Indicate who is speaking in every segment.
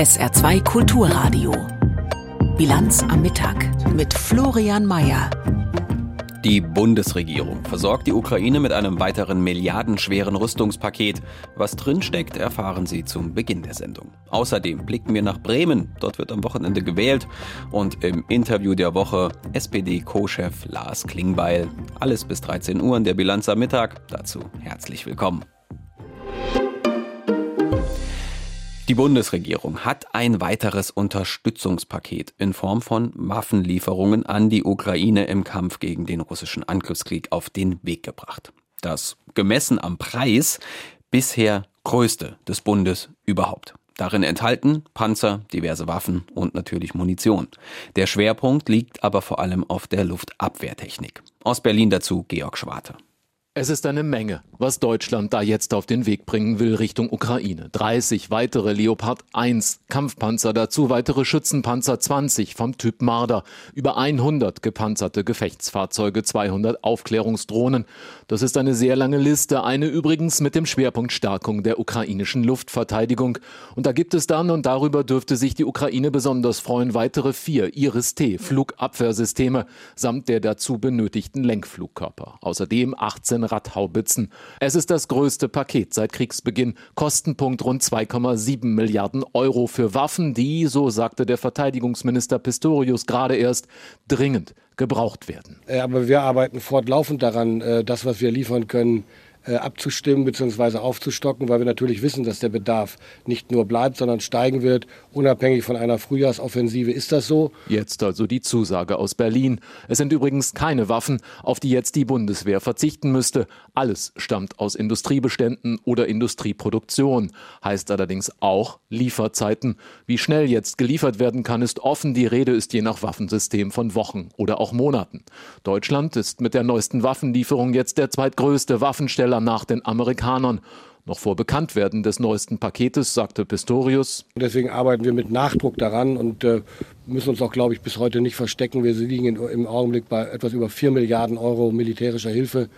Speaker 1: SR2 Kulturradio. Bilanz am Mittag mit Florian Mayer.
Speaker 2: Die Bundesregierung versorgt die Ukraine mit einem weiteren milliardenschweren Rüstungspaket. Was drinsteckt, erfahren Sie zum Beginn der Sendung. Außerdem blicken wir nach Bremen. Dort wird am Wochenende gewählt. Und im Interview der Woche SPD-Co-Chef Lars Klingbeil. Alles bis 13 Uhr in der Bilanz am Mittag. Dazu herzlich willkommen. Die Bundesregierung hat ein weiteres Unterstützungspaket in Form von Waffenlieferungen an die Ukraine im Kampf gegen den russischen Angriffskrieg auf den Weg gebracht. Das gemessen am Preis bisher größte des Bundes überhaupt. Darin enthalten Panzer, diverse Waffen und natürlich Munition. Der Schwerpunkt liegt aber vor allem auf der Luftabwehrtechnik. Aus Berlin dazu Georg Schwarte.
Speaker 3: Es ist eine Menge, was Deutschland da jetzt auf den Weg bringen will Richtung Ukraine. 30 weitere Leopard 1 Kampfpanzer, dazu weitere Schützenpanzer 20 vom Typ Marder, über 100 gepanzerte Gefechtsfahrzeuge, 200 Aufklärungsdrohnen. Das ist eine sehr lange Liste, eine übrigens mit dem Schwerpunkt Stärkung der ukrainischen Luftverteidigung. Und da gibt es dann, und darüber dürfte sich die Ukraine besonders freuen, weitere vier Iris-T Flugabwehrsysteme samt der dazu benötigten Lenkflugkörper. Außerdem 18 18 Radhaubitzen. Es ist das größte Paket seit Kriegsbeginn. Kostenpunkt rund 2,7 Milliarden Euro für Waffen, die, so sagte der Verteidigungsminister Pistorius gerade erst, dringend gebraucht werden.
Speaker 4: Aber wir arbeiten fortlaufend daran, äh, das, was wir liefern können, abzustimmen bzw. aufzustocken, weil wir natürlich wissen, dass der Bedarf nicht nur bleibt, sondern steigen wird. Unabhängig von einer Frühjahrsoffensive ist das so.
Speaker 3: Jetzt also die Zusage aus Berlin. Es sind übrigens keine Waffen, auf die jetzt die Bundeswehr verzichten müsste. Alles stammt aus Industriebeständen oder Industrieproduktion. Heißt allerdings auch Lieferzeiten. Wie schnell jetzt geliefert werden kann, ist offen. Die Rede ist je nach Waffensystem von Wochen oder auch Monaten. Deutschland ist mit der neuesten Waffenlieferung jetzt der zweitgrößte Waffensteller schneller nach den Amerikanern. Noch vor Bekanntwerden des neuesten Paketes sagte Pistorius.
Speaker 4: Deswegen arbeiten wir mit Nachdruck daran und äh, müssen uns auch, glaube ich, bis heute nicht verstecken. Wir liegen im Augenblick bei etwas über 4 Milliarden Euro militärischer Hilfe.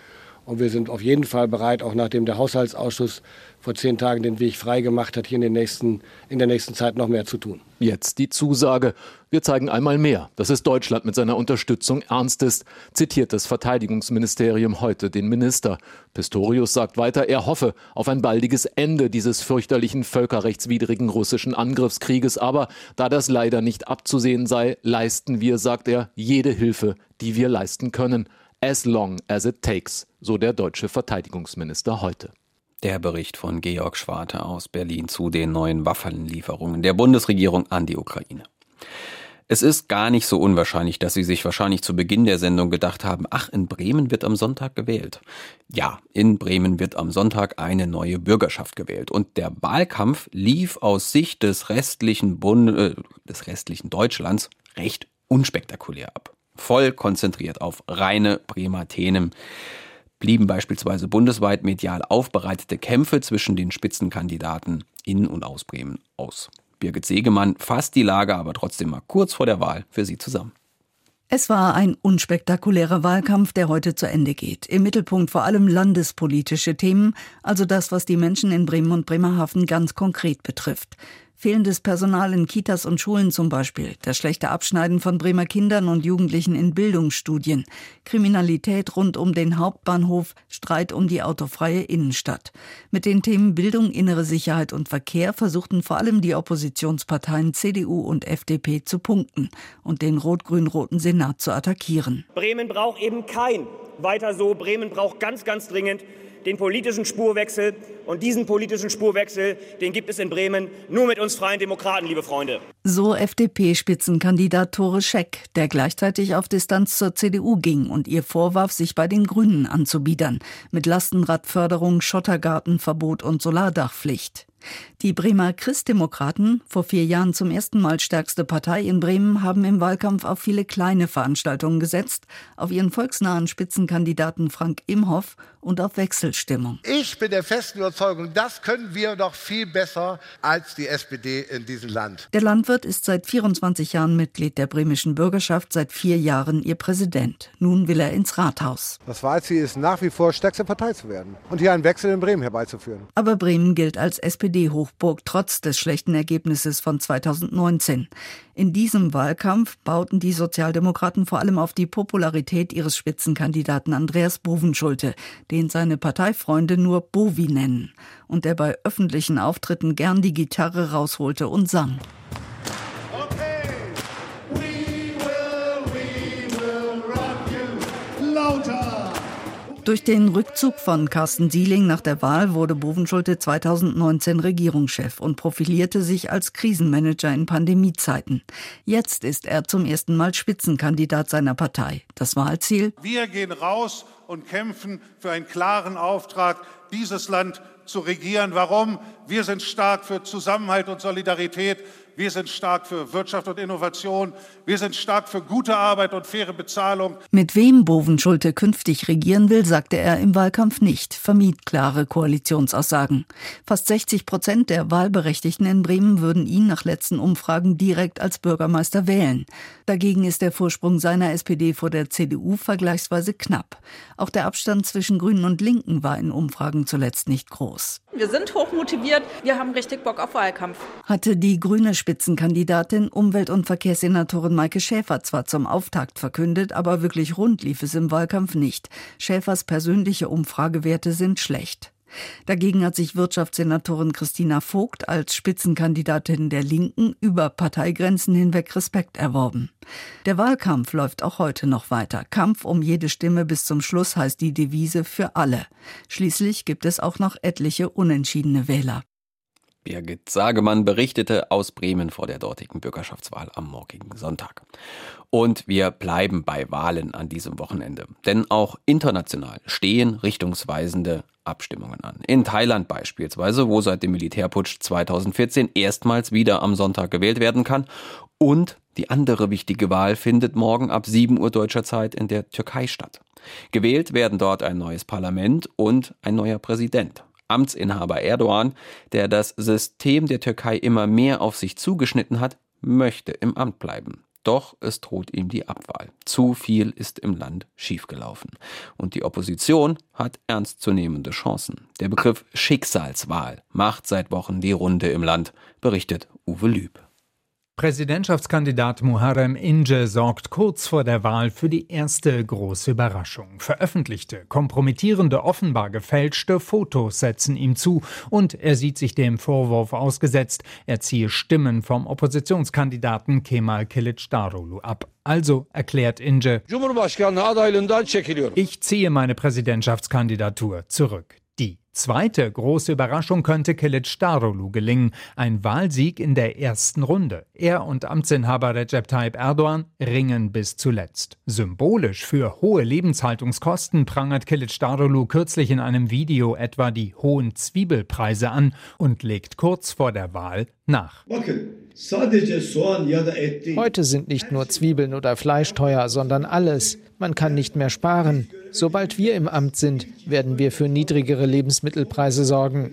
Speaker 4: Und wir sind auf jeden Fall bereit, auch nachdem der Haushaltsausschuss vor zehn Tagen den Weg freigemacht hat, hier in, den nächsten, in der nächsten Zeit noch mehr zu tun.
Speaker 3: Jetzt die Zusage. Wir zeigen einmal mehr, dass es Deutschland mit seiner Unterstützung ernst ist, zitiert das Verteidigungsministerium heute den Minister. Pistorius sagt weiter, er hoffe auf ein baldiges Ende dieses fürchterlichen völkerrechtswidrigen russischen Angriffskrieges. Aber da das leider nicht abzusehen sei, leisten wir, sagt er, jede Hilfe, die wir leisten können as long as it takes, so der deutsche Verteidigungsminister heute.
Speaker 2: Der Bericht von Georg Schwarte aus Berlin zu den neuen Waffenlieferungen der Bundesregierung an die Ukraine. Es ist gar nicht so unwahrscheinlich, dass Sie sich wahrscheinlich zu Beginn der Sendung gedacht haben, ach, in Bremen wird am Sonntag gewählt. Ja, in Bremen wird am Sonntag eine neue Bürgerschaft gewählt. Und der Wahlkampf lief aus Sicht des restlichen Bund äh, des restlichen Deutschlands recht unspektakulär ab voll konzentriert auf reine Bremer Themen blieben beispielsweise bundesweit medial aufbereitete Kämpfe zwischen den Spitzenkandidaten in und aus Bremen aus. Birgit Segemann fasst die Lage aber trotzdem mal kurz vor der Wahl für Sie zusammen.
Speaker 5: Es war ein unspektakulärer Wahlkampf, der heute zu Ende geht. Im Mittelpunkt vor allem landespolitische Themen, also das, was die Menschen in Bremen und Bremerhaven ganz konkret betrifft. Fehlendes Personal in Kitas und Schulen zum Beispiel, das schlechte Abschneiden von Bremer Kindern und Jugendlichen in Bildungsstudien, Kriminalität rund um den Hauptbahnhof, Streit um die autofreie Innenstadt. Mit den Themen Bildung, innere Sicherheit und Verkehr versuchten vor allem die Oppositionsparteien CDU und FDP zu punkten und den rot-grün-roten Senat zu attackieren.
Speaker 6: Bremen braucht eben kein weiter so. Bremen braucht ganz, ganz dringend den politischen Spurwechsel. Und diesen politischen Spurwechsel, den gibt es in Bremen nur mit uns Freien Demokraten, liebe Freunde.
Speaker 5: So FDP-Spitzenkandidat Tore Scheck, der gleichzeitig auf Distanz zur CDU ging und ihr vorwarf, sich bei den Grünen anzubiedern. Mit Lastenradförderung, Schottergartenverbot und Solardachpflicht. Die Bremer Christdemokraten, vor vier Jahren zum ersten Mal stärkste Partei in Bremen, haben im Wahlkampf auf viele kleine Veranstaltungen gesetzt, auf ihren volksnahen Spitzenkandidaten Frank Imhoff und auf Wechselstimmung.
Speaker 7: Ich bin der festen Überzeugung, das können wir noch viel besser als die SPD in diesem Land.
Speaker 5: Der Landwirt ist seit 24 Jahren Mitglied der bremischen Bürgerschaft, seit vier Jahren ihr Präsident. Nun will er ins Rathaus.
Speaker 8: Das Wahlziel ist nach wie vor stärkste Partei zu werden und hier einen Wechsel in Bremen herbeizuführen.
Speaker 5: Aber Bremen gilt als SPD SPD-Hochburg trotz des schlechten Ergebnisses von 2019. In diesem Wahlkampf bauten die Sozialdemokraten vor allem auf die Popularität ihres Spitzenkandidaten Andreas Bovenschulte, den seine Parteifreunde nur Bovi nennen, und der bei öffentlichen Auftritten gern die Gitarre rausholte und sang. Durch den Rückzug von Carsten Sieling nach der Wahl wurde Bovenschulte 2019 Regierungschef und profilierte sich als Krisenmanager in Pandemiezeiten. Jetzt ist er zum ersten Mal Spitzenkandidat seiner Partei. Das Wahlziel?
Speaker 8: Wir gehen raus und kämpfen für einen klaren Auftrag, dieses Land zu regieren. Warum? Wir sind stark für Zusammenhalt und Solidarität. Wir sind stark für Wirtschaft und Innovation. Wir sind stark für gute Arbeit und faire Bezahlung.
Speaker 5: Mit wem Bovenschulte künftig regieren will, sagte er im Wahlkampf nicht, vermied klare Koalitionsaussagen. Fast 60 Prozent der Wahlberechtigten in Bremen würden ihn nach letzten Umfragen direkt als Bürgermeister wählen. Dagegen ist der Vorsprung seiner SPD vor der CDU vergleichsweise knapp. Auch der Abstand zwischen Grünen und Linken war in Umfragen zuletzt nicht groß.
Speaker 9: Wir sind hochmotiviert, wir haben richtig Bock auf Wahlkampf.
Speaker 5: Hatte die grüne Spitzenkandidatin Umwelt- und Verkehrssenatorin Maike Schäfer zwar zum Auftakt verkündet, aber wirklich rund lief es im Wahlkampf nicht. Schäfers persönliche Umfragewerte sind schlecht. Dagegen hat sich Wirtschaftssenatorin Christina Vogt als Spitzenkandidatin der Linken über Parteigrenzen hinweg Respekt erworben. Der Wahlkampf läuft auch heute noch weiter. Kampf um jede Stimme bis zum Schluss heißt die Devise für alle. Schließlich gibt es auch noch etliche unentschiedene Wähler.
Speaker 2: Birgit Sagemann berichtete aus Bremen vor der dortigen Bürgerschaftswahl am morgigen Sonntag. Und wir bleiben bei Wahlen an diesem Wochenende. Denn auch international stehen richtungsweisende Abstimmungen an. In Thailand beispielsweise, wo seit dem Militärputsch 2014 erstmals wieder am Sonntag gewählt werden kann. Und die andere wichtige Wahl findet morgen ab 7 Uhr deutscher Zeit in der Türkei statt. Gewählt werden dort ein neues Parlament und ein neuer Präsident. Amtsinhaber Erdogan, der das System der Türkei immer mehr auf sich zugeschnitten hat, möchte im Amt bleiben. Doch es droht ihm die Abwahl. Zu viel ist im Land schiefgelaufen. Und die Opposition hat ernstzunehmende Chancen. Der Begriff Schicksalswahl macht seit Wochen die Runde im Land, berichtet Uwe Lüb.
Speaker 10: Präsidentschaftskandidat Muharrem Ince sorgt kurz vor der Wahl für die erste große Überraschung. Veröffentlichte, kompromittierende, offenbar gefälschte Fotos setzen ihm zu und er sieht sich dem Vorwurf ausgesetzt, er ziehe Stimmen vom Oppositionskandidaten Kemal Kılıçdaroğlu ab. Also erklärt Ince, ich ziehe meine Präsidentschaftskandidatur zurück. Zweite große Überraschung könnte Kılıçdaroğlu gelingen, ein Wahlsieg in der ersten Runde. Er und Amtsinhaber Recep Tayyip Erdogan ringen bis zuletzt. Symbolisch für hohe Lebenshaltungskosten prangert Kılıçdaroğlu kürzlich in einem Video etwa die hohen Zwiebelpreise an und legt kurz vor der Wahl nach.
Speaker 11: Heute sind nicht nur Zwiebeln oder Fleisch teuer, sondern alles. Man kann nicht mehr sparen. Sobald wir im Amt sind, werden wir für niedrigere Lebensmittelpreise sorgen.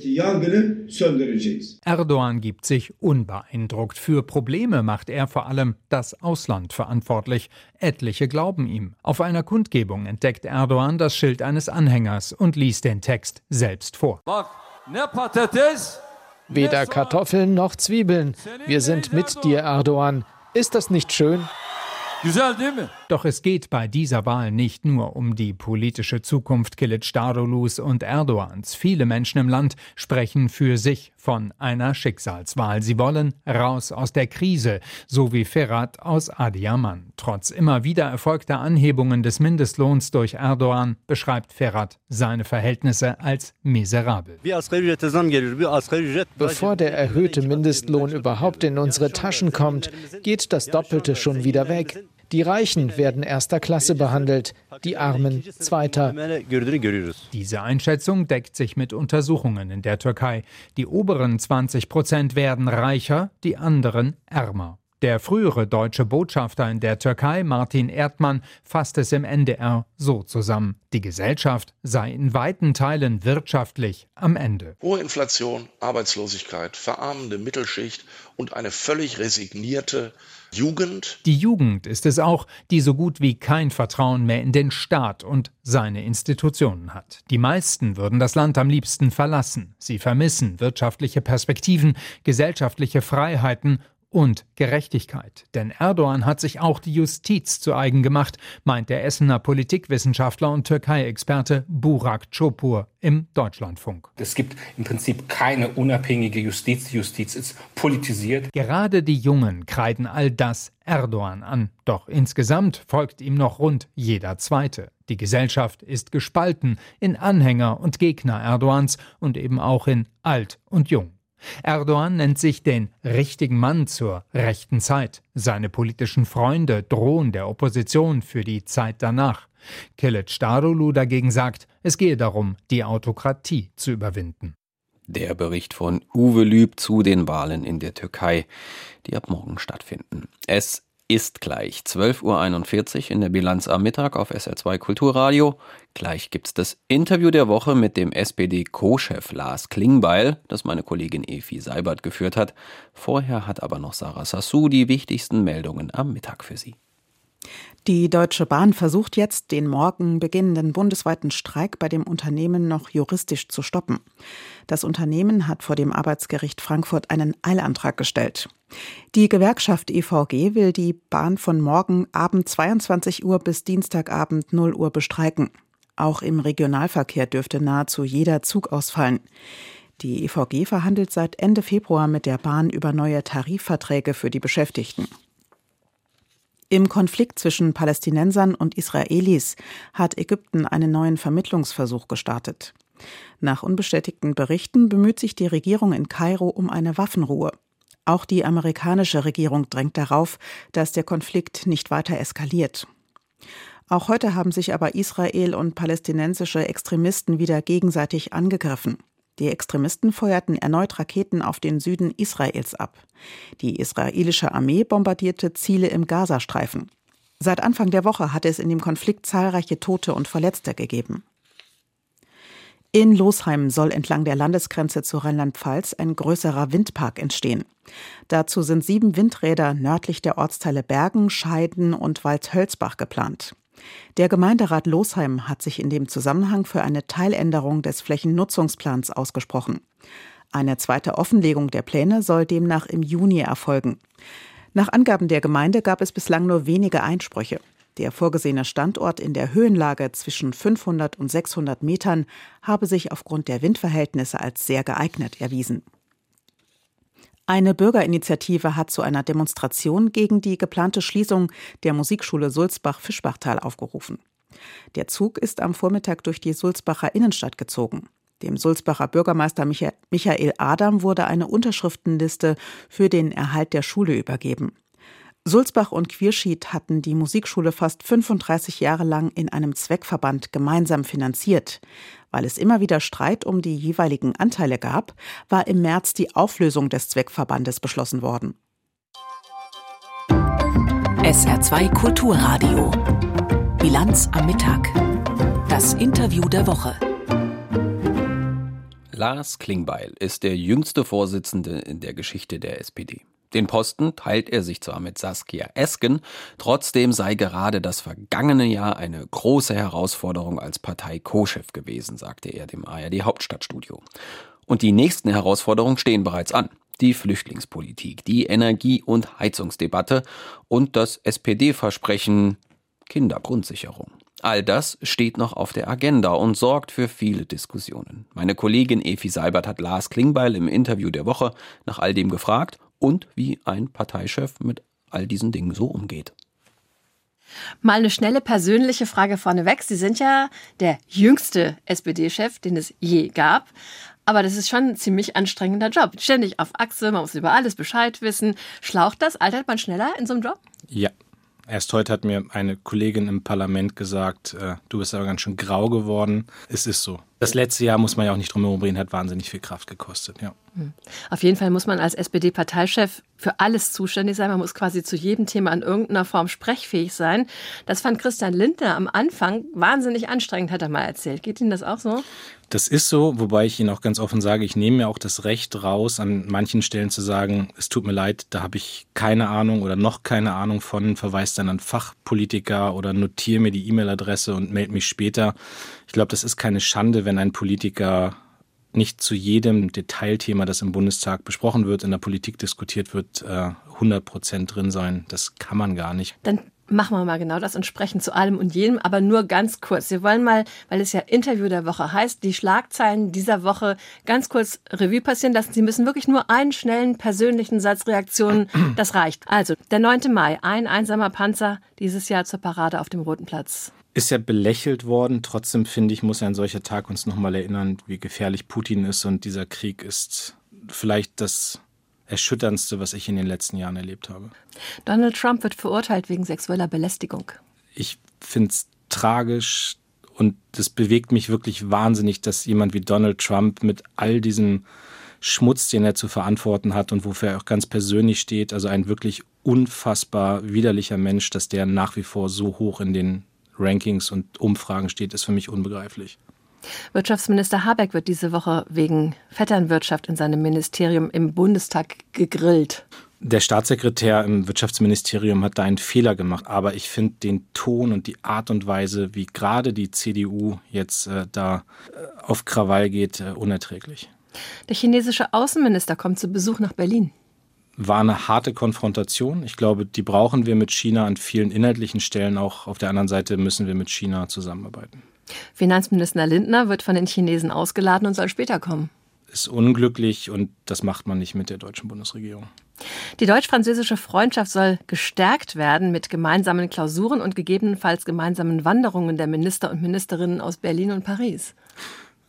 Speaker 10: Erdogan gibt sich unbeeindruckt. Für Probleme macht er vor allem das Ausland verantwortlich. Etliche glauben ihm. Auf einer Kundgebung entdeckt Erdogan das Schild eines Anhängers und liest den Text selbst vor.
Speaker 11: Weder Kartoffeln noch Zwiebeln. Wir sind mit dir, Erdogan. Ist das nicht schön?
Speaker 10: Doch es geht bei dieser Wahl nicht nur um die politische Zukunft Kılıçdaroğlu's und Erdogans. Viele Menschen im Land sprechen für sich von einer Schicksalswahl. Sie wollen raus aus der Krise, so wie Ferhat aus Adiyaman. Trotz immer wieder erfolgter Anhebungen des Mindestlohns durch Erdogan beschreibt Ferhat seine Verhältnisse als miserabel.
Speaker 11: Bevor der erhöhte Mindestlohn überhaupt in unsere Taschen kommt, geht das Doppelte schon wieder weg. Die Reichen werden erster Klasse behandelt, die Armen zweiter.
Speaker 10: Diese Einschätzung deckt sich mit Untersuchungen in der Türkei. Die oberen 20 Prozent werden reicher, die anderen ärmer. Der frühere deutsche Botschafter in der Türkei, Martin Erdmann, fasst es im NDR so zusammen. Die Gesellschaft sei in weiten Teilen wirtschaftlich am Ende.
Speaker 12: Hohe Inflation, Arbeitslosigkeit, verarmende Mittelschicht und eine völlig resignierte Jugend.
Speaker 10: Die Jugend ist es auch, die so gut wie kein Vertrauen mehr in den Staat und seine Institutionen hat. Die meisten würden das Land am liebsten verlassen. Sie vermissen wirtschaftliche Perspektiven, gesellschaftliche Freiheiten und Gerechtigkeit. Denn Erdogan hat sich auch die Justiz zu eigen gemacht, meint der Essener Politikwissenschaftler und Türkei-Experte Burak Çopur im Deutschlandfunk.
Speaker 13: Es gibt im Prinzip keine unabhängige Justiz. Die Justiz ist politisiert.
Speaker 10: Gerade die Jungen kreiden all das Erdogan an. Doch insgesamt folgt ihm noch rund jeder Zweite. Die Gesellschaft ist gespalten in Anhänger und Gegner Erdogans und eben auch in alt und jung. Erdogan nennt sich den richtigen Mann zur rechten Zeit. Seine politischen Freunde drohen der Opposition für die Zeit danach. Kilic Darulu dagegen sagt, es gehe darum, die Autokratie zu überwinden.
Speaker 2: Der Bericht von Uwe Lüb zu den Wahlen in der Türkei, die ab morgen stattfinden. Es ist gleich 12.41 Uhr in der Bilanz am Mittag auf SR2 Kulturradio. Gleich gibt's das Interview der Woche mit dem SPD-Co-Chef Lars Klingbeil, das meine Kollegin Efi Seibert geführt hat. Vorher hat aber noch Sarah Sassou die wichtigsten Meldungen am Mittag für Sie.
Speaker 14: Die Deutsche Bahn versucht jetzt, den morgen beginnenden bundesweiten Streik bei dem Unternehmen noch juristisch zu stoppen. Das Unternehmen hat vor dem Arbeitsgericht Frankfurt einen Eilantrag gestellt. Die Gewerkschaft EVG will die Bahn von morgen Abend 22 Uhr bis Dienstagabend 0 Uhr bestreiken. Auch im Regionalverkehr dürfte nahezu jeder Zug ausfallen. Die EVG verhandelt seit Ende Februar mit der Bahn über neue Tarifverträge für die Beschäftigten. Im Konflikt zwischen Palästinensern und Israelis hat Ägypten einen neuen Vermittlungsversuch gestartet. Nach unbestätigten Berichten bemüht sich die Regierung in Kairo um eine Waffenruhe. Auch die amerikanische Regierung drängt darauf, dass der Konflikt nicht weiter eskaliert. Auch heute haben sich aber Israel und palästinensische Extremisten wieder gegenseitig angegriffen. Die Extremisten feuerten erneut Raketen auf den Süden Israels ab. Die israelische Armee bombardierte Ziele im Gazastreifen. Seit Anfang der Woche hatte es in dem Konflikt zahlreiche Tote und Verletzte gegeben. In Losheim soll entlang der Landesgrenze zu Rheinland-Pfalz ein größerer Windpark entstehen. Dazu sind sieben Windräder nördlich der Ortsteile Bergen, Scheiden und Waldhölzbach geplant. Der Gemeinderat Losheim hat sich in dem Zusammenhang für eine Teiländerung des Flächennutzungsplans ausgesprochen. Eine zweite Offenlegung der Pläne soll demnach im Juni erfolgen. Nach Angaben der Gemeinde gab es bislang nur wenige Einsprüche. Der vorgesehene Standort in der Höhenlage zwischen 500 und 600 Metern habe sich aufgrund der Windverhältnisse als sehr geeignet erwiesen. Eine Bürgerinitiative hat zu einer Demonstration gegen die geplante Schließung der Musikschule Sulzbach-Fischbachtal aufgerufen. Der Zug ist am Vormittag durch die Sulzbacher Innenstadt gezogen. Dem Sulzbacher Bürgermeister Michael Adam wurde eine Unterschriftenliste für den Erhalt der Schule übergeben. Sulzbach und Quierschied hatten die Musikschule fast 35 Jahre lang in einem Zweckverband gemeinsam finanziert. Weil es immer wieder Streit um die jeweiligen Anteile gab, war im März die Auflösung des Zweckverbandes beschlossen worden.
Speaker 1: SR2 Kulturradio. Bilanz am Mittag. Das Interview der Woche.
Speaker 2: Lars Klingbeil ist der jüngste Vorsitzende in der Geschichte der SPD. Den Posten teilt er sich zwar mit Saskia Esken, trotzdem sei gerade das vergangene Jahr eine große Herausforderung als Partei-Co-Chef gewesen, sagte er dem ARD Hauptstadtstudio. Und die nächsten Herausforderungen stehen bereits an. Die Flüchtlingspolitik, die Energie- und Heizungsdebatte und das SPD-Versprechen Kindergrundsicherung. All das steht noch auf der Agenda und sorgt für viele Diskussionen. Meine Kollegin Efi Seibert hat Lars Klingbeil im Interview der Woche nach all dem gefragt und wie ein Parteichef mit all diesen Dingen so umgeht.
Speaker 15: Mal eine schnelle persönliche Frage vorneweg. Sie sind ja der jüngste SPD-Chef, den es je gab. Aber das ist schon ein ziemlich anstrengender Job. Ständig auf Achse, man muss über alles Bescheid wissen. Schlaucht das? Altert man schneller in so einem Job?
Speaker 16: Ja. Erst heute hat mir eine Kollegin im Parlament gesagt, äh, du bist aber ganz schön grau geworden. Es ist so. Das letzte Jahr, muss man ja auch nicht drum herum reden, hat wahnsinnig viel Kraft gekostet, ja.
Speaker 15: Hm. Auf jeden Fall muss man als SPD-Parteichef für alles zuständig sein. Man muss quasi zu jedem Thema in irgendeiner Form sprechfähig sein. Das fand Christian Lindner am Anfang wahnsinnig anstrengend, hat er mal erzählt. Geht Ihnen das auch so?
Speaker 16: Das ist so, wobei ich Ihnen auch ganz offen sage, ich nehme mir auch das Recht raus, an manchen Stellen zu sagen, es tut mir leid, da habe ich keine Ahnung oder noch keine Ahnung von, verweise dann an Fachpolitiker oder notiere mir die E-Mail-Adresse und melde mich später. Ich glaube, das ist keine Schande, wenn ein Politiker nicht zu jedem Detailthema, das im Bundestag besprochen wird, in der Politik diskutiert wird, 100 äh, Prozent drin sein. Das kann man gar nicht.
Speaker 15: Dann machen wir mal genau das und sprechen zu allem und jedem, aber nur ganz kurz. Wir wollen mal, weil es ja Interview der Woche heißt, die Schlagzeilen dieser Woche ganz kurz Revue passieren lassen. Sie müssen wirklich nur einen schnellen persönlichen Satz Reaktionen, das reicht. Also, der 9. Mai, ein einsamer Panzer dieses Jahr zur Parade auf dem Roten Platz
Speaker 16: ist ja belächelt worden. Trotzdem finde ich, muss ein solcher Tag uns nochmal erinnern, wie gefährlich Putin ist. Und dieser Krieg ist vielleicht das Erschütterndste, was ich in den letzten Jahren erlebt habe.
Speaker 15: Donald Trump wird verurteilt wegen sexueller Belästigung.
Speaker 16: Ich finde es tragisch und es bewegt mich wirklich wahnsinnig, dass jemand wie Donald Trump mit all diesem Schmutz, den er zu verantworten hat und wofür er auch ganz persönlich steht, also ein wirklich unfassbar widerlicher Mensch, dass der nach wie vor so hoch in den Rankings und Umfragen steht, ist für mich unbegreiflich.
Speaker 15: Wirtschaftsminister Habeck wird diese Woche wegen Vetternwirtschaft in seinem Ministerium im Bundestag gegrillt.
Speaker 16: Der Staatssekretär im Wirtschaftsministerium hat da einen Fehler gemacht, aber ich finde den Ton und die Art und Weise, wie gerade die CDU jetzt äh, da äh, auf Krawall geht, äh, unerträglich.
Speaker 15: Der chinesische Außenminister kommt zu Besuch nach Berlin
Speaker 16: war eine harte Konfrontation. Ich glaube, die brauchen wir mit China an vielen inhaltlichen Stellen. Auch auf der anderen Seite müssen wir mit China zusammenarbeiten.
Speaker 15: Finanzminister Lindner wird von den Chinesen ausgeladen und soll später kommen.
Speaker 16: Ist unglücklich und das macht man nicht mit der deutschen Bundesregierung.
Speaker 15: Die deutsch-französische Freundschaft soll gestärkt werden mit gemeinsamen Klausuren und gegebenenfalls gemeinsamen Wanderungen der Minister und Ministerinnen aus Berlin und Paris.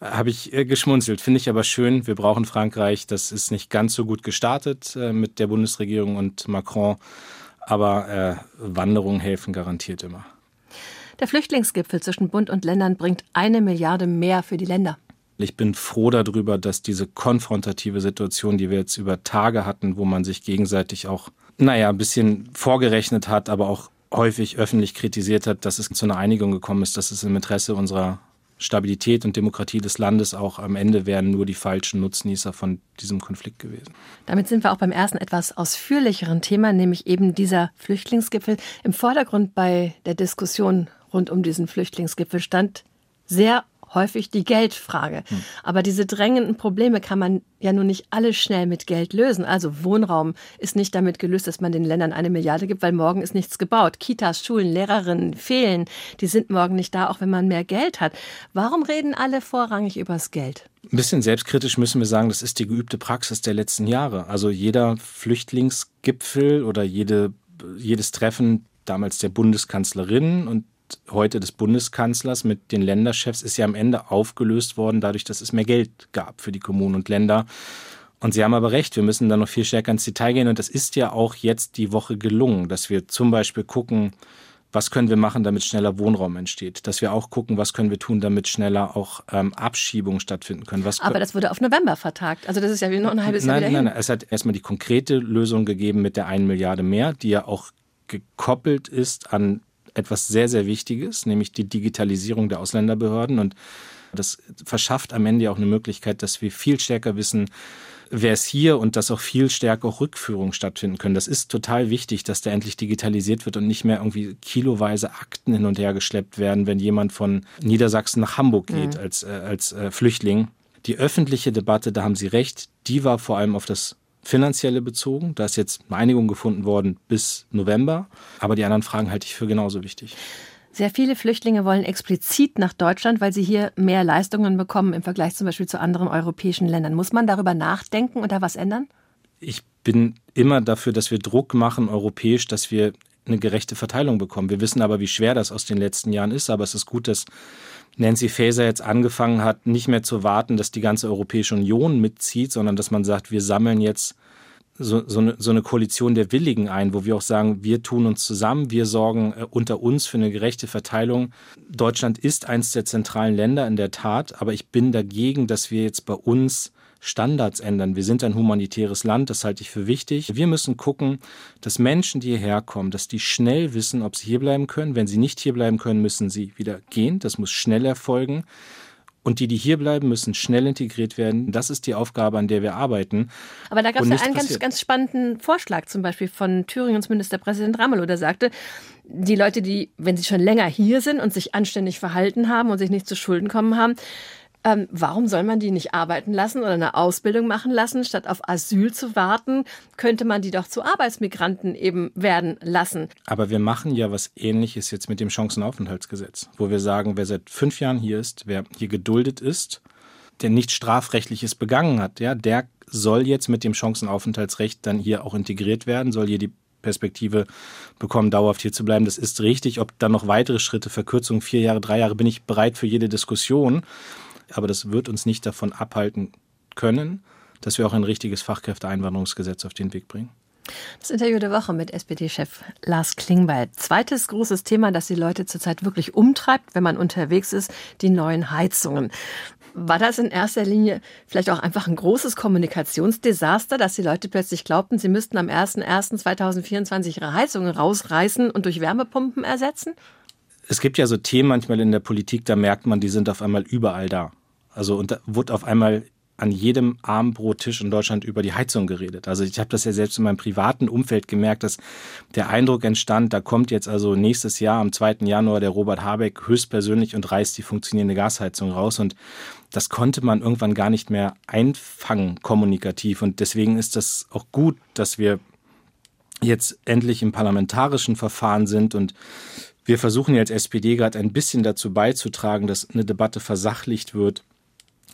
Speaker 16: Habe ich äh, geschmunzelt. Finde ich aber schön. Wir brauchen Frankreich. Das ist nicht ganz so gut gestartet äh, mit der Bundesregierung und Macron. Aber äh, Wanderungen helfen garantiert immer.
Speaker 15: Der Flüchtlingsgipfel zwischen Bund und Ländern bringt eine Milliarde mehr für die Länder.
Speaker 16: Ich bin froh darüber, dass diese konfrontative Situation, die wir jetzt über Tage hatten, wo man sich gegenseitig auch, naja, ein bisschen vorgerechnet hat, aber auch häufig öffentlich kritisiert hat, dass es zu einer Einigung gekommen ist, dass es im Interesse unserer Stabilität und Demokratie des Landes auch am Ende wären nur die falschen Nutznießer von diesem Konflikt gewesen.
Speaker 15: Damit sind wir auch beim ersten etwas ausführlicheren Thema, nämlich eben dieser Flüchtlingsgipfel. Im Vordergrund bei der Diskussion rund um diesen Flüchtlingsgipfel stand sehr häufig die Geldfrage. Hm. Aber diese drängenden Probleme kann man ja nun nicht alle schnell mit Geld lösen. Also Wohnraum ist nicht damit gelöst, dass man den Ländern eine Milliarde gibt, weil morgen ist nichts gebaut. Kitas, Schulen, Lehrerinnen fehlen. Die sind morgen nicht da, auch wenn man mehr Geld hat. Warum reden alle vorrangig übers Geld?
Speaker 16: Ein bisschen selbstkritisch müssen wir sagen, das ist die geübte Praxis der letzten Jahre. Also jeder Flüchtlingsgipfel oder jede, jedes Treffen damals der Bundeskanzlerin und heute des Bundeskanzlers mit den Länderchefs ist ja am Ende aufgelöst worden, dadurch, dass es mehr Geld gab für die Kommunen und Länder. Und Sie haben aber recht, wir müssen da noch viel stärker ins Detail gehen. Und das ist ja auch jetzt die Woche gelungen, dass wir zum Beispiel gucken, was können wir machen, damit schneller Wohnraum entsteht. Dass wir auch gucken, was können wir tun, damit schneller auch ähm, Abschiebungen stattfinden können. Was
Speaker 15: aber das wurde auf November vertagt. Also das ist ja wie noch ein halbes
Speaker 16: nein,
Speaker 15: Jahr
Speaker 16: wieder Nein, nein, es hat erstmal die konkrete Lösung gegeben mit der 1 Milliarde mehr, die ja auch gekoppelt ist an etwas sehr, sehr Wichtiges, nämlich die Digitalisierung der Ausländerbehörden. Und das verschafft am Ende auch eine Möglichkeit, dass wir viel stärker wissen, wer ist hier und dass auch viel stärker Rückführungen stattfinden können. Das ist total wichtig, dass der endlich digitalisiert wird und nicht mehr irgendwie kiloweise Akten hin und her geschleppt werden, wenn jemand von Niedersachsen nach Hamburg geht mhm. als, äh, als äh, Flüchtling. Die öffentliche Debatte, da haben Sie recht, die war vor allem auf das finanzielle bezogen. Da ist jetzt eine Einigung gefunden worden bis November. Aber die anderen Fragen halte ich für genauso wichtig.
Speaker 15: Sehr viele Flüchtlinge wollen explizit nach Deutschland, weil sie hier mehr Leistungen bekommen im Vergleich zum Beispiel zu anderen europäischen Ländern. Muss man darüber nachdenken und da was ändern?
Speaker 16: Ich bin immer dafür, dass wir Druck machen, europäisch, dass wir eine gerechte Verteilung bekommen. Wir wissen aber, wie schwer das aus den letzten Jahren ist. Aber es ist gut, dass Nancy Faeser jetzt angefangen hat, nicht mehr zu warten, dass die ganze Europäische Union mitzieht, sondern dass man sagt, wir sammeln jetzt so, so, eine, so eine Koalition der Willigen ein, wo wir auch sagen, wir tun uns zusammen, wir sorgen äh, unter uns für eine gerechte Verteilung. Deutschland ist eins der zentralen Länder in der Tat, aber ich bin dagegen, dass wir jetzt bei uns Standards ändern. Wir sind ein humanitäres Land, das halte ich für wichtig. Wir müssen gucken, dass Menschen, die hierher kommen, dass die schnell wissen, ob sie hierbleiben können. Wenn sie nicht hierbleiben können, müssen sie wieder gehen. Das muss schnell erfolgen. Und die, die hier bleiben, müssen schnell integriert werden. Das ist die Aufgabe, an der wir arbeiten.
Speaker 15: Aber da gab es ja einen ganz, ganz spannenden Vorschlag, zum Beispiel von Thüringens Ministerpräsident Ramelow, der sagte, die Leute, die, wenn sie schon länger hier sind und sich anständig verhalten haben und sich nicht zu Schulden kommen haben, ähm, warum soll man die nicht arbeiten lassen oder eine Ausbildung machen lassen? Statt auf Asyl zu warten, könnte man die doch zu Arbeitsmigranten eben werden lassen.
Speaker 16: Aber wir machen ja was Ähnliches jetzt mit dem Chancenaufenthaltsgesetz, wo wir sagen, wer seit fünf Jahren hier ist, wer hier geduldet ist, der nichts Strafrechtliches begangen hat, ja, der soll jetzt mit dem Chancenaufenthaltsrecht dann hier auch integriert werden, soll hier die Perspektive bekommen, dauerhaft hier zu bleiben. Das ist richtig. Ob dann noch weitere Schritte, Verkürzung, vier Jahre, drei Jahre, bin ich bereit für jede Diskussion aber das wird uns nicht davon abhalten können, dass wir auch ein richtiges Fachkräfteeinwanderungsgesetz auf den Weg bringen.
Speaker 15: Das Interview der Woche mit SPD-Chef Lars Klingbeil. Zweites großes Thema, das die Leute zurzeit wirklich umtreibt, wenn man unterwegs ist, die neuen Heizungen. War das in erster Linie vielleicht auch einfach ein großes Kommunikationsdesaster, dass die Leute plötzlich glaubten, sie müssten am 01.01.2024 ihre Heizungen rausreißen und durch Wärmepumpen ersetzen?
Speaker 16: Es gibt ja so Themen manchmal in der Politik, da merkt man, die sind auf einmal überall da. Also und da wurde auf einmal an jedem Abendbrottisch in Deutschland über die Heizung geredet. Also ich habe das ja selbst in meinem privaten Umfeld gemerkt, dass der Eindruck entstand, da kommt jetzt also nächstes Jahr am 2. Januar der Robert Habeck höchstpersönlich und reißt die funktionierende Gasheizung raus. Und das konnte man irgendwann gar nicht mehr einfangen kommunikativ. Und deswegen ist das auch gut, dass wir jetzt endlich im parlamentarischen Verfahren sind und wir versuchen ja als SPD gerade ein bisschen dazu beizutragen, dass eine Debatte versachlicht wird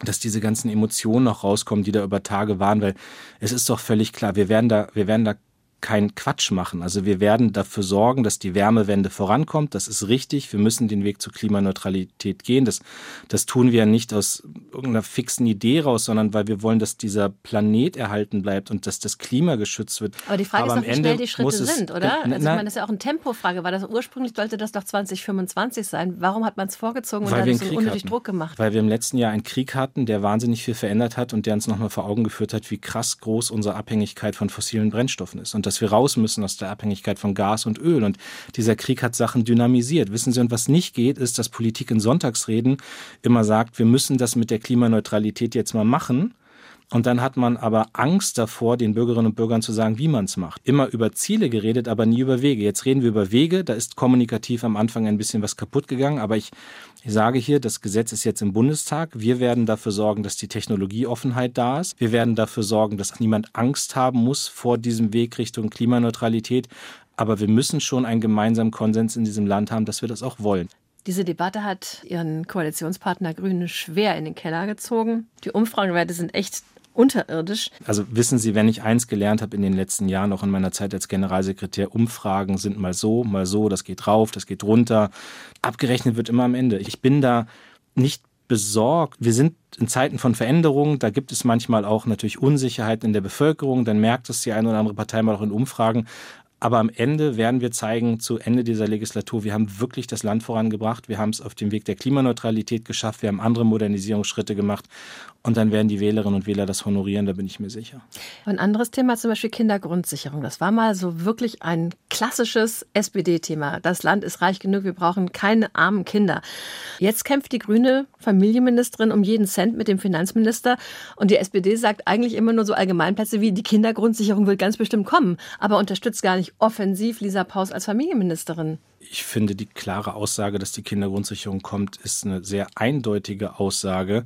Speaker 16: dass diese ganzen Emotionen noch rauskommen, die da über Tage waren, weil es ist doch völlig klar, wir werden da, wir werden da keinen Quatsch machen. Also wir werden dafür sorgen, dass die Wärmewende vorankommt. Das ist richtig. Wir müssen den Weg zur Klimaneutralität gehen. Das, das tun wir nicht aus irgendeiner fixen Idee raus, sondern weil wir wollen, dass dieser Planet erhalten bleibt und dass das Klima geschützt wird.
Speaker 15: Aber die Frage Aber ist doch, wie schnell die Schritte sind, oder? also ich meine, das ist ja auch eine Tempofrage. War das ursprünglich sollte das doch 2025 sein? Warum hat man es vorgezogen und dadurch so unnötig Druck gemacht?
Speaker 16: Weil wir im letzten Jahr einen Krieg hatten, der wahnsinnig viel verändert hat und der uns nochmal vor Augen geführt hat, wie krass groß unsere Abhängigkeit von fossilen Brennstoffen ist. Und dass wir raus müssen aus der Abhängigkeit von Gas und Öl. Und dieser Krieg hat Sachen dynamisiert. Wissen Sie, und was nicht geht, ist, dass Politik in Sonntagsreden immer sagt, wir müssen das mit der Klimaneutralität jetzt mal machen. Und dann hat man aber Angst davor, den Bürgerinnen und Bürgern zu sagen, wie man es macht. Immer über Ziele geredet, aber nie über Wege. Jetzt reden wir über Wege. Da ist kommunikativ am Anfang ein bisschen was kaputt gegangen. Aber ich, ich sage hier, das Gesetz ist jetzt im Bundestag. Wir werden dafür sorgen, dass die Technologieoffenheit da ist. Wir werden dafür sorgen, dass niemand Angst haben muss vor diesem Weg Richtung Klimaneutralität. Aber wir müssen schon einen gemeinsamen Konsens in diesem Land haben, dass wir das auch wollen.
Speaker 15: Diese Debatte hat ihren Koalitionspartner Grüne schwer in den Keller gezogen. Die Umfragewerte sind echt unterirdisch.
Speaker 16: Also wissen Sie, wenn ich eins gelernt habe in den letzten Jahren, auch in meiner Zeit als Generalsekretär, Umfragen sind mal so, mal so, das geht rauf, das geht runter. Abgerechnet wird immer am Ende. Ich bin da nicht besorgt. Wir sind in Zeiten von Veränderungen, da gibt es manchmal auch natürlich Unsicherheit in der Bevölkerung, dann merkt es die eine oder andere Partei mal auch in Umfragen. Aber am Ende werden wir zeigen, zu Ende dieser Legislatur, wir haben wirklich das Land vorangebracht. Wir haben es auf dem Weg der Klimaneutralität geschafft. Wir haben andere Modernisierungsschritte gemacht. Und dann werden die Wählerinnen und Wähler das honorieren, da bin ich mir sicher.
Speaker 15: Ein anderes Thema, zum Beispiel Kindergrundsicherung. Das war mal so wirklich ein klassisches SPD-Thema. Das Land ist reich genug, wir brauchen keine armen Kinder. Jetzt kämpft die grüne Familienministerin um jeden Cent mit dem Finanzminister. Und die SPD sagt eigentlich immer nur so Allgemeinplätze wie, die Kindergrundsicherung will ganz bestimmt kommen, aber unterstützt gar nicht offensiv Lisa Paus als Familienministerin.
Speaker 16: Ich finde, die klare Aussage, dass die Kindergrundsicherung kommt, ist eine sehr eindeutige Aussage.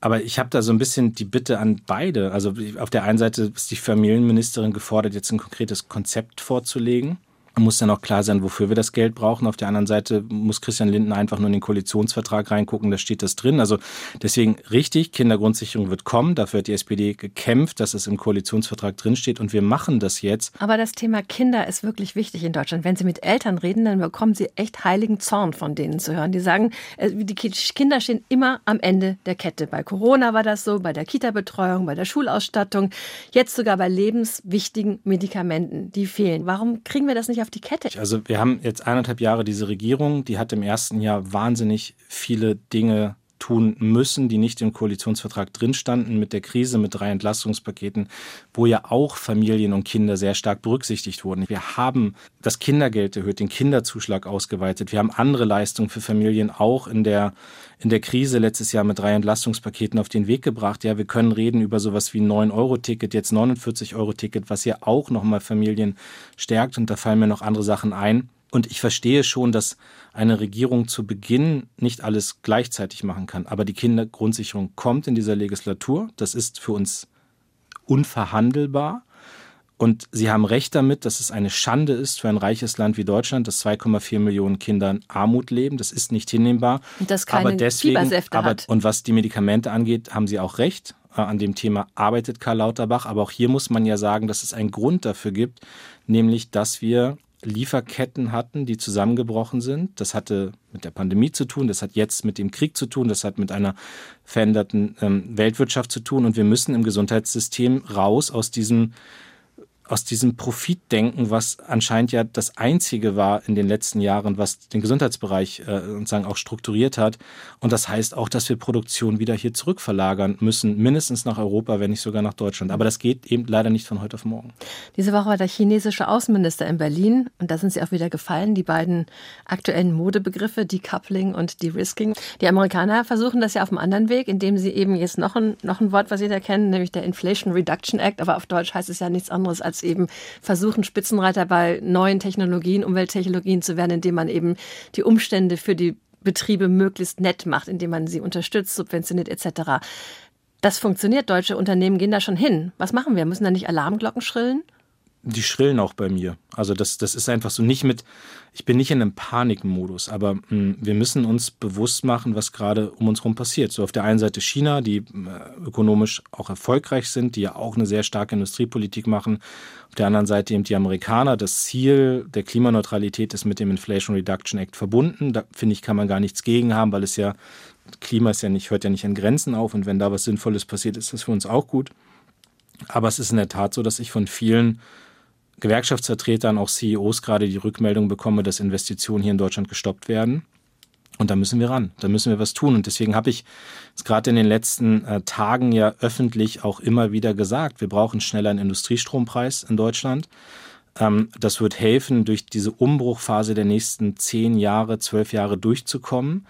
Speaker 16: Aber ich habe da so ein bisschen die Bitte an beide. Also auf der einen Seite ist die Familienministerin gefordert, jetzt ein konkretes Konzept vorzulegen. Muss dann auch klar sein, wofür wir das Geld brauchen. Auf der anderen Seite muss Christian Lindner einfach nur in den Koalitionsvertrag reingucken, da steht das drin. Also deswegen richtig, Kindergrundsicherung wird kommen. Dafür hat die SPD gekämpft, dass es im Koalitionsvertrag drinsteht und wir machen das jetzt.
Speaker 15: Aber das Thema Kinder ist wirklich wichtig in Deutschland. Wenn Sie mit Eltern reden, dann bekommen Sie echt heiligen Zorn von denen zu hören. Die sagen, äh, die Kinder stehen immer am Ende der Kette. Bei Corona war das so, bei der Kita-Betreuung, bei der Schulausstattung, jetzt sogar bei lebenswichtigen Medikamenten, die fehlen. Warum kriegen wir das nicht auf auf die Kette.
Speaker 16: Also wir haben jetzt eineinhalb Jahre diese Regierung, die hat im ersten Jahr wahnsinnig viele Dinge tun müssen, die nicht im Koalitionsvertrag drin standen, mit der Krise, mit drei Entlastungspaketen, wo ja auch Familien und Kinder sehr stark berücksichtigt wurden. Wir haben das Kindergeld erhöht, den Kinderzuschlag ausgeweitet. Wir haben andere Leistungen für Familien auch in der, in der Krise letztes Jahr mit drei Entlastungspaketen auf den Weg gebracht. Ja, wir können reden über sowas wie ein 9-Euro-Ticket, jetzt 49-Euro-Ticket, was ja auch nochmal Familien stärkt. Und da fallen mir noch andere Sachen ein. Und ich verstehe schon, dass eine Regierung zu Beginn nicht alles gleichzeitig machen kann. Aber die Kindergrundsicherung kommt in dieser Legislatur. Das ist für uns unverhandelbar. Und Sie haben recht damit, dass es eine Schande ist für ein reiches Land wie Deutschland, dass 2,4 Millionen Kinder in Armut leben. Das ist nicht hinnehmbar.
Speaker 15: Und das keine aber deswegen, aber, hat.
Speaker 16: Und was die Medikamente angeht, haben Sie auch recht. Äh, an dem Thema arbeitet Karl Lauterbach. Aber auch hier muss man ja sagen, dass es einen Grund dafür gibt, nämlich dass wir Lieferketten hatten, die zusammengebrochen sind. Das hatte mit der Pandemie zu tun, das hat jetzt mit dem Krieg zu tun, das hat mit einer veränderten ähm, Weltwirtschaft zu tun und wir müssen im Gesundheitssystem raus aus diesem aus diesem Profitdenken, was anscheinend ja das einzige war in den letzten Jahren, was den Gesundheitsbereich äh, sozusagen auch strukturiert hat. Und das heißt auch, dass wir Produktion wieder hier zurückverlagern müssen, mindestens nach Europa, wenn nicht sogar nach Deutschland. Aber das geht eben leider nicht von heute auf morgen.
Speaker 15: Diese Woche war der chinesische Außenminister in Berlin und da sind sie auch wieder gefallen, die beiden aktuellen Modebegriffe, Decoupling und De-Risking. Die Amerikaner versuchen das ja auf einem anderen Weg, indem sie eben jetzt noch ein, noch ein Wort, was da kennen, nämlich der Inflation Reduction Act, aber auf Deutsch heißt es ja nichts anderes als als eben versuchen, Spitzenreiter bei neuen Technologien, Umwelttechnologien zu werden, indem man eben die Umstände für die Betriebe möglichst nett macht, indem man sie unterstützt, subventioniert etc. Das funktioniert. Deutsche Unternehmen gehen da schon hin. Was machen wir? Müssen da nicht Alarmglocken schrillen?
Speaker 16: Die schrillen auch bei mir. Also das, das ist einfach so nicht mit, ich bin nicht in einem Panikmodus, aber mh, hm, wir müssen uns bewusst machen, was gerade um uns herum passiert. So auf der einen Seite China, die äh, ökonomisch auch erfolgreich sind, die ja auch eine sehr starke Industriepolitik machen. Auf der anderen Seite eben die Amerikaner. Das Ziel der Klimaneutralität ist mit dem Inflation Reduction Act verbunden. Da finde ich, kann man gar nichts gegen haben, weil es ja, Klima ist ja nicht, hört ja nicht an Grenzen auf und wenn da was Sinnvolles passiert, ist das für uns auch gut. Aber es ist in der Tat so, dass ich von vielen Gewerkschaftsvertretern, auch CEOs gerade die Rückmeldung bekomme, dass Investitionen hier in Deutschland gestoppt werden. Und da müssen wir ran, da müssen wir was tun. Und deswegen habe ich es gerade in den letzten äh, Tagen ja öffentlich auch immer wieder gesagt, wir brauchen schneller einen Industriestrompreis in Deutschland. Ähm, das wird helfen, durch diese Umbruchphase der nächsten zehn Jahre, zwölf Jahre durchzukommen.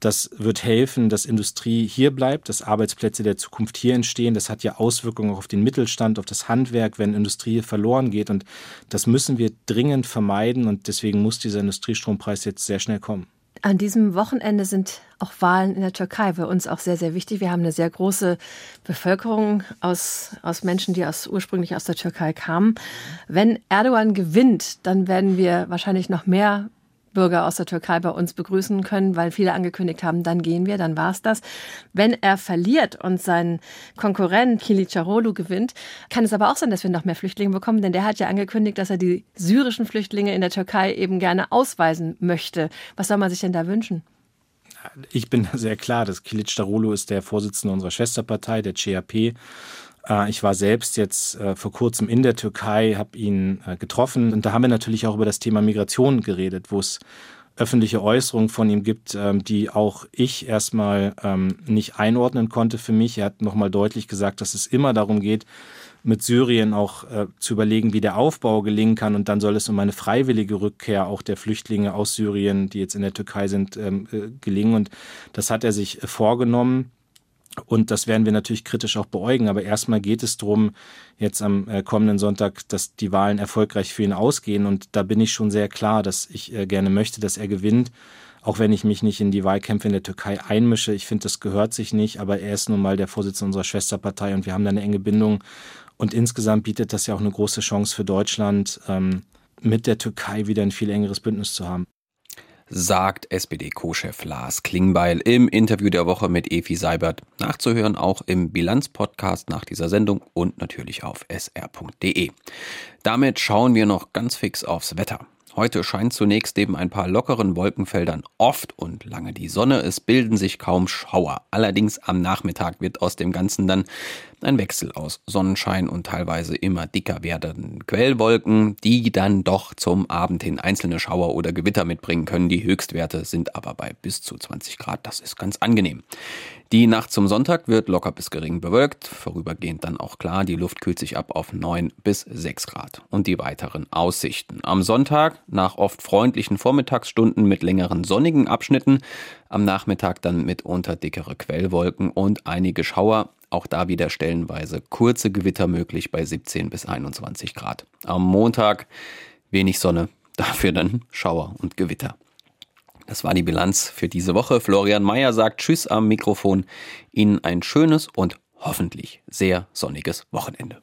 Speaker 16: Das wird helfen, dass Industrie hier bleibt, dass Arbeitsplätze der Zukunft hier entstehen. Das hat ja Auswirkungen auch auf den Mittelstand, auf das Handwerk, wenn Industrie verloren geht. Und das müssen wir dringend vermeiden. Und deswegen muss dieser Industriestrompreis jetzt sehr schnell kommen.
Speaker 15: An diesem Wochenende sind auch Wahlen in der Türkei für uns auch sehr, sehr wichtig. Wir haben eine sehr große Bevölkerung aus, aus Menschen, die aus, ursprünglich aus der Türkei kamen. Wenn Erdogan gewinnt, dann werden wir wahrscheinlich noch mehr Bürger aus der Türkei bei uns begrüßen können, weil viele angekündigt haben, dann gehen wir, dann war es das. Wenn er verliert und sein Konkurrent Kilicdaroglu gewinnt, kann es aber auch sein, dass wir noch mehr Flüchtlinge bekommen, denn der hat ja angekündigt, dass er die syrischen Flüchtlinge in der Türkei eben gerne ausweisen möchte. Was soll man sich denn da wünschen?
Speaker 16: Ich bin sehr klar, dass Kilicdaroglu ist der Vorsitzende unserer Schwesterpartei, der CHP. Äh, ich war selbst jetzt äh, vor kurzem in der Türkei, habe ihn äh, getroffen und da haben wir natürlich auch über das Thema Migration geredet, wo es öffentliche Äußerungen von ihm gibt, ähm, die auch ich erstmal ähm, nicht einordnen konnte für mich. Er hat nochmal deutlich gesagt, dass es immer darum geht, mit Syrien auch zu überlegen, wie der Aufbau gelingen kann. Und dann soll es um eine freiwillige Rückkehr auch der Flüchtlinge aus Syrien, die jetzt in der Türkei sind, ähm, äh, gelingen. Und das hat er sich vorgenommen. Und das werden wir natürlich kritisch auch beäugen. Aber erstmal geht es darum, jetzt am äh, kommenden Sonntag, dass die Wahlen erfolgreich für ihn ausgehen. Und da bin ich schon sehr klar, dass ich äh, gerne möchte, dass er gewinnt. Auch wenn ich mich nicht in die Wahlkämpfe in der Türkei einmische. Ich finde, das gehört sich nicht. Aber er ist nun mal der Vorsitzende unserer Schwesterpartei und wir haben da eine enge Bindung. Und insgesamt bietet das ja auch eine große Chance für Deutschland, ähm, mit der Türkei wieder ein viel engeres Bündnis zu haben
Speaker 2: sagt SPD-Co-Chef Lars Klingbeil im Interview der Woche mit Efi Seibert. Nachzuhören auch im Bilanz-Podcast nach dieser Sendung und natürlich auf sr.de. Damit schauen wir noch ganz fix aufs Wetter. Heute scheint zunächst neben ein paar lockeren Wolkenfeldern oft und lange die Sonne. Es bilden sich kaum Schauer. Allerdings am Nachmittag wird aus dem Ganzen dann ein Wechsel aus Sonnenschein und teilweise immer dicker werdenden Quellwolken, die dann doch zum Abend hin einzelne Schauer oder Gewitter mitbringen können. Die Höchstwerte sind aber bei bis zu 20 Grad. Das ist ganz angenehm. Die Nacht zum Sonntag wird locker bis gering bewölkt, vorübergehend dann auch klar, die Luft kühlt sich ab auf 9 bis 6 Grad. Und die weiteren Aussichten. Am Sonntag nach oft freundlichen Vormittagsstunden mit längeren sonnigen Abschnitten, am Nachmittag dann mitunter dickere Quellwolken und einige Schauer, auch da wieder stellenweise kurze Gewitter möglich bei 17 bis 21 Grad. Am Montag wenig Sonne, dafür dann Schauer und Gewitter. Das war die Bilanz für diese Woche. Florian Mayer sagt Tschüss am Mikrofon. Ihnen ein schönes und hoffentlich sehr sonniges Wochenende.